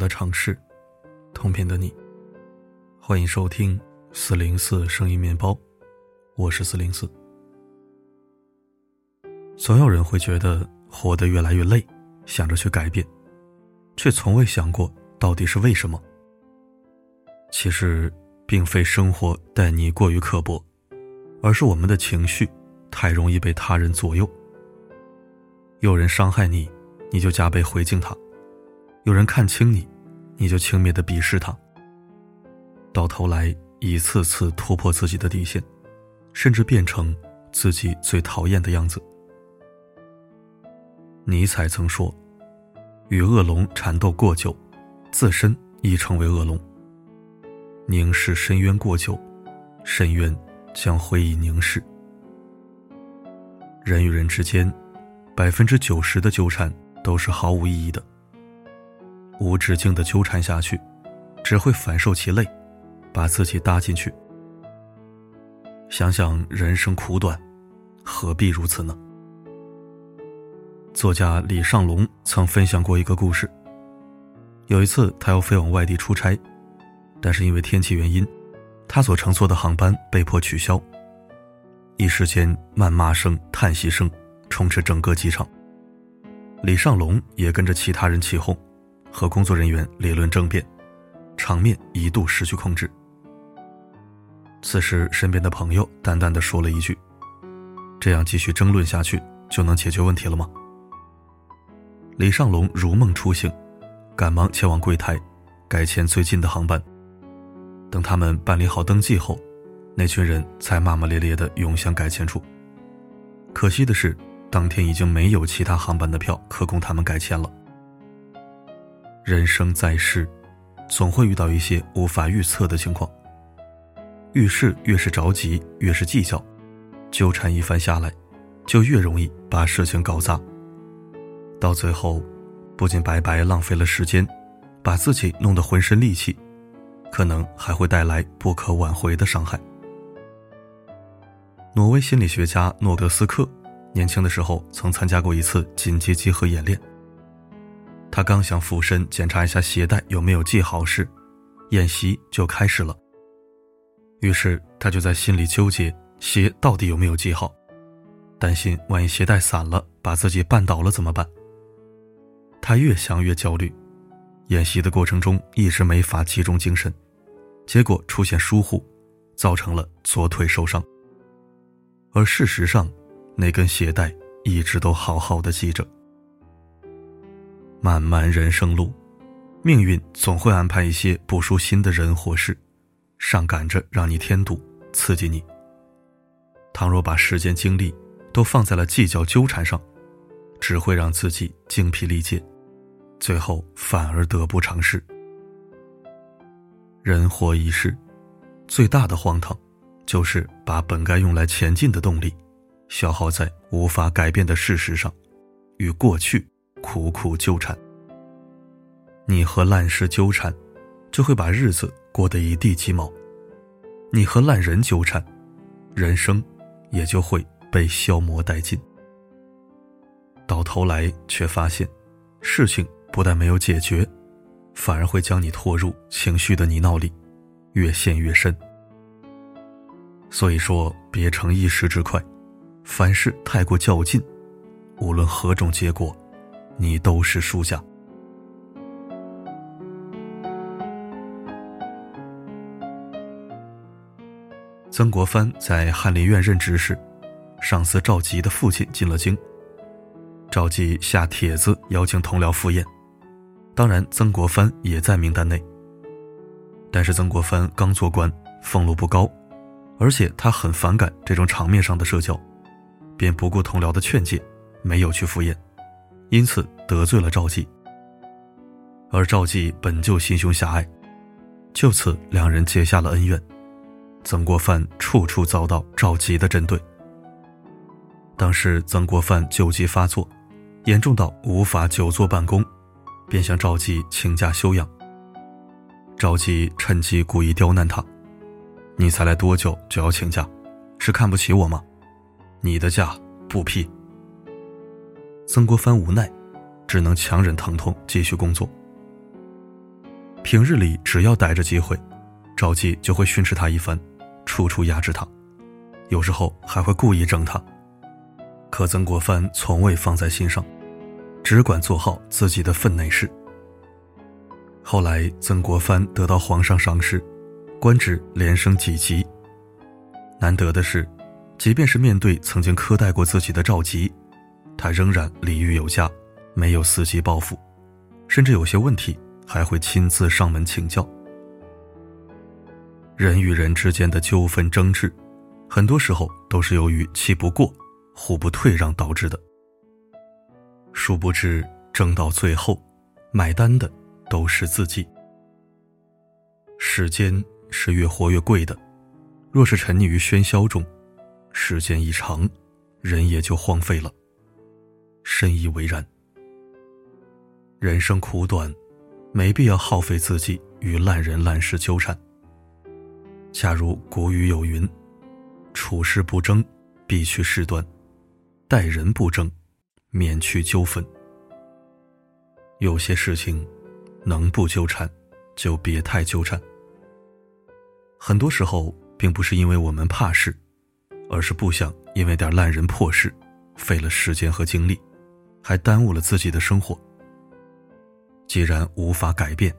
的城市，同频的你，欢迎收听四零四声音面包，我是四零四。总有人会觉得活得越来越累，想着去改变，却从未想过到底是为什么。其实，并非生活待你过于刻薄，而是我们的情绪太容易被他人左右。有人伤害你，你就加倍回敬他。有人看清你，你就轻蔑的鄙视他。到头来，一次次突破自己的底线，甚至变成自己最讨厌的样子。尼采曾说：“与恶龙缠斗过久，自身亦成为恶龙；凝视深渊过久，深渊将会以凝视。”人与人之间，百分之九十的纠缠都是毫无意义的。无止境的纠缠下去，只会反受其累，把自己搭进去。想想人生苦短，何必如此呢？作家李尚龙曾分享过一个故事。有一次，他要飞往外地出差，但是因为天气原因，他所乘坐的航班被迫取消。一时间，谩骂声、叹息声充斥整个机场。李尚龙也跟着其他人起哄。和工作人员理论争辩，场面一度失去控制。此时，身边的朋友淡淡的说了一句：“这样继续争论下去，就能解决问题了吗？”李尚龙如梦初醒，赶忙前往柜台，改签最近的航班。等他们办理好登记后，那群人才骂骂咧咧的涌向改签处。可惜的是，当天已经没有其他航班的票可供他们改签了。人生在世，总会遇到一些无法预测的情况。遇事越是着急，越是计较，纠缠一番下来，就越容易把事情搞砸。到最后，不仅白白浪费了时间，把自己弄得浑身戾气，可能还会带来不可挽回的伤害。挪威心理学家诺德斯克年轻的时候曾参加过一次紧急集合演练。他刚想俯身检查一下鞋带有没有系好时，演习就开始了。于是他就在心里纠结鞋到底有没有系好，担心万一鞋带散了，把自己绊倒了怎么办？他越想越焦虑，演习的过程中一直没法集中精神，结果出现疏忽，造成了左腿受伤。而事实上，那根鞋带一直都好好的系着。漫漫人生路，命运总会安排一些不舒心的人或事，上赶着让你添堵、刺激你。倘若把时间精力都放在了计较纠缠上，只会让自己精疲力竭，最后反而得不偿失。人活一世，最大的荒唐，就是把本该用来前进的动力，消耗在无法改变的事实上，与过去。苦苦纠缠，你和烂事纠缠，就会把日子过得一地鸡毛；你和烂人纠缠，人生也就会被消磨殆尽。到头来却发现，事情不但没有解决，反而会将你拖入情绪的泥淖里，越陷越深。所以说，别逞一时之快，凡事太过较劲，无论何种结果。你都是输家。曾国藩在翰林院任职时，上司赵佶的父亲进了京，赵佶下帖子邀请同僚赴宴，当然曾国藩也在名单内。但是曾国藩刚做官，俸禄不高，而且他很反感这种场面上的社交，便不顾同僚的劝诫，没有去赴宴。因此得罪了赵姬，而赵姬本就心胸狭隘，就此两人结下了恩怨。曾国藩处处遭到赵姬的针对。当时曾国藩旧疾发作，严重到无法久坐办公，便向赵姬请假休养。赵姬趁机故意刁难他：“你才来多久就要请假，是看不起我吗？你的假不批。”曾国藩无奈，只能强忍疼痛继续工作。平日里只要逮着机会，赵姬就会训斥他一番，处处压制他，有时候还会故意整他。可曾国藩从未放在心上，只管做好自己的分内事。后来，曾国藩得到皇上赏识，官职连升几级。难得的是，即便是面对曾经苛待过自己的赵佶，他仍然礼遇有加，没有伺机报复，甚至有些问题还会亲自上门请教。人与人之间的纠纷争执，很多时候都是由于气不过、互不退让导致的。殊不知，争到最后，买单的。都是自己。时间是越活越贵的，若是沉溺于喧嚣中，时间一长，人也就荒废了。深以为然。人生苦短，没必要耗费自己与烂人烂事纠缠。假如古语有云：“处事不争，必去事端；待人不争，免去纠纷。”有些事情。能不纠缠，就别太纠缠。很多时候，并不是因为我们怕事，而是不想因为点烂人破事，费了时间和精力，还耽误了自己的生活。既然无法改变，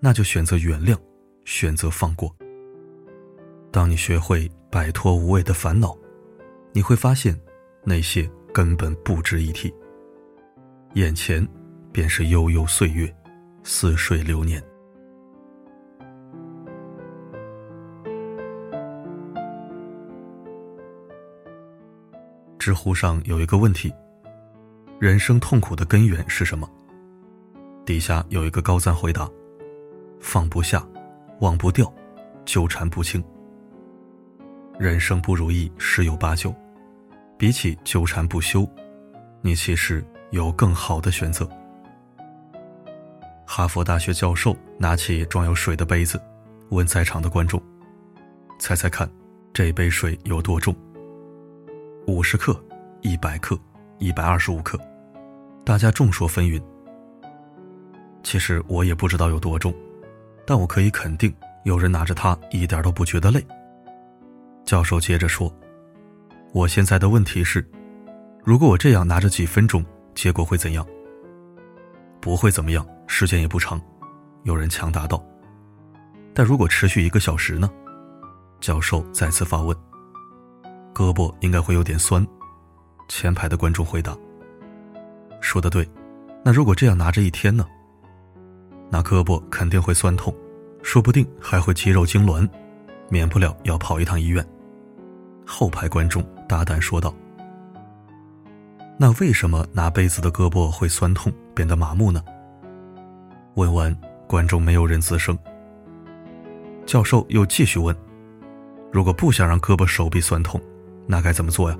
那就选择原谅，选择放过。当你学会摆脱无谓的烦恼，你会发现，那些根本不值一提。眼前，便是悠悠岁月。似水流年。知乎上有一个问题：人生痛苦的根源是什么？底下有一个高赞回答：放不下，忘不掉，纠缠不清。人生不如意十有八九，比起纠缠不休，你其实有更好的选择。哈佛大学教授拿起装有水的杯子，问在场的观众：“猜猜看，这杯水有多重？五十克、一百克、一百二十五克？”大家众说纷纭。其实我也不知道有多重，但我可以肯定，有人拿着它一点都不觉得累。教授接着说：“我现在的问题是，如果我这样拿着几分钟，结果会怎样？不会怎么样。”时间也不长，有人强答道：“但如果持续一个小时呢？”教授再次发问。胳膊应该会有点酸。前排的观众回答：“说的对。”那如果这样拿着一天呢？那胳膊肯定会酸痛，说不定还会肌肉痉挛，免不了要跑一趟医院。后排观众大胆说道：“那为什么拿杯子的胳膊会酸痛，变得麻木呢？”问完，观众没有人吱声。教授又继续问：“如果不想让胳膊手臂酸痛，那该怎么做呀？”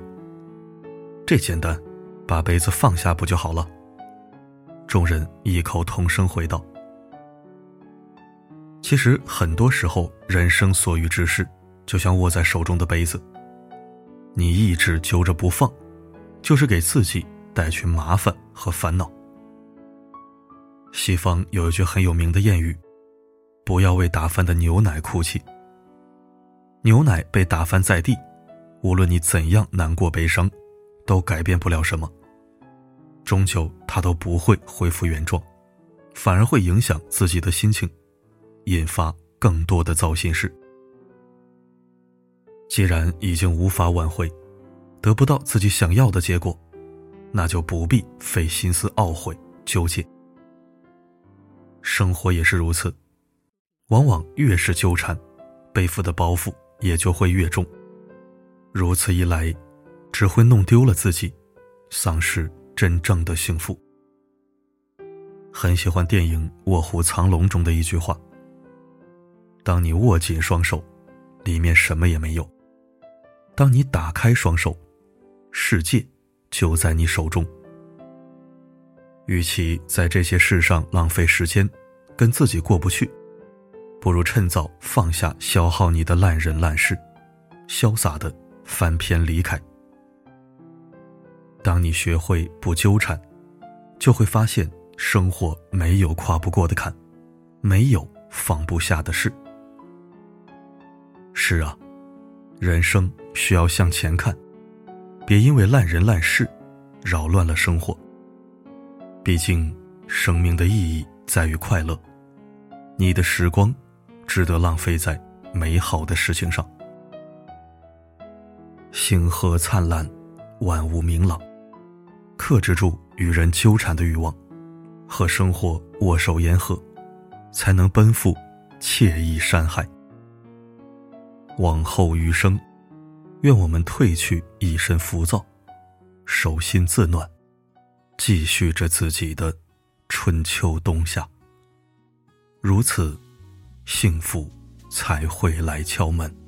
这简单，把杯子放下不就好了？众人异口同声回道：“其实很多时候，人生所遇之事，就像握在手中的杯子，你一直揪着不放，就是给自己带去麻烦和烦恼。”西方有一句很有名的谚语：“不要为打翻的牛奶哭泣。”牛奶被打翻在地，无论你怎样难过悲伤，都改变不了什么。终究，他都不会恢复原状，反而会影响自己的心情，引发更多的糟心事。既然已经无法挽回，得不到自己想要的结果，那就不必费心思懊悔纠结。生活也是如此，往往越是纠缠，背负的包袱也就会越重。如此一来，只会弄丢了自己，丧失真正的幸福。很喜欢电影《卧虎藏龙》中的一句话：“当你握紧双手，里面什么也没有；当你打开双手，世界就在你手中。”与其在这些事上浪费时间，跟自己过不去，不如趁早放下消耗你的烂人烂事，潇洒的翻篇离开。当你学会不纠缠，就会发现生活没有跨不过的坎，没有放不下的事。是啊，人生需要向前看，别因为烂人烂事，扰乱了生活。毕竟，生命的意义在于快乐，你的时光，值得浪费在美好的事情上。星河灿烂，万物明朗，克制住与人纠缠的欲望，和生活握手言和，才能奔赴惬意山海。往后余生，愿我们褪去一身浮躁，手心自暖，继续着自己的春秋冬夏。如此，幸福才会来敲门。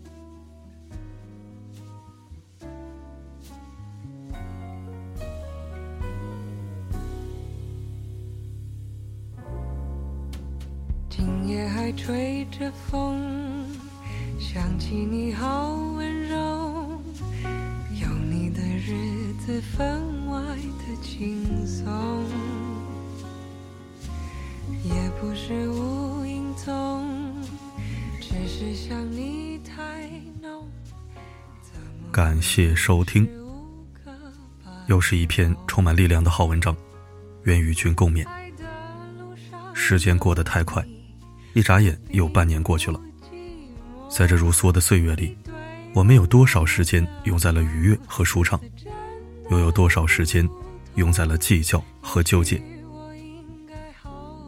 吹着风，想起你好温柔，有你的日子分外的轻松，也不是无影踪，只是想你太浓。感谢收听，又是一篇充满力量的好文章，愿与君共勉。时间过得太快。一眨眼，又半年过去了。在这如梭的岁月里，我们有多少时间用在了愉悦和舒畅，又有多少时间用在了计较和纠结？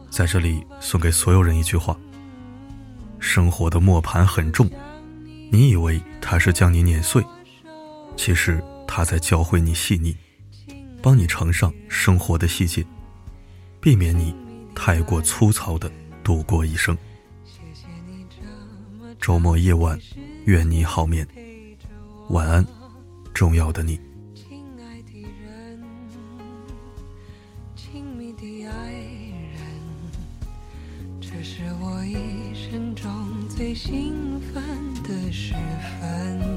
在这里送给所有人一句话：生活的磨盘很重，你以为它是将你碾碎，其实它在教会你细腻，帮你盛上生活的细节，避免你太过粗糙的。度过一生，周末夜晚，愿你好眠，晚安，重要的你。亲爱的人，亲密的爱人，这是我一生中最兴奋的时分。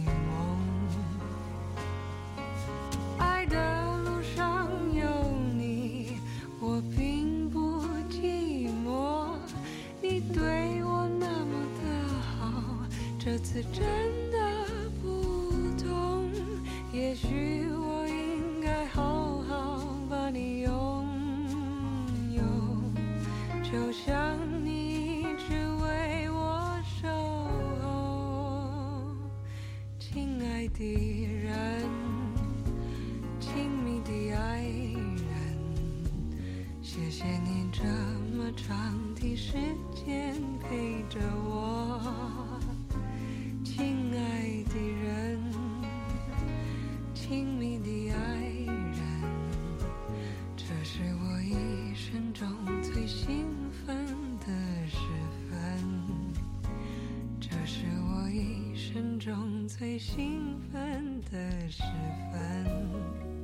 真的不懂也许我应该好好把你拥有就像你一直为我守候亲爱的。最兴奋的时分。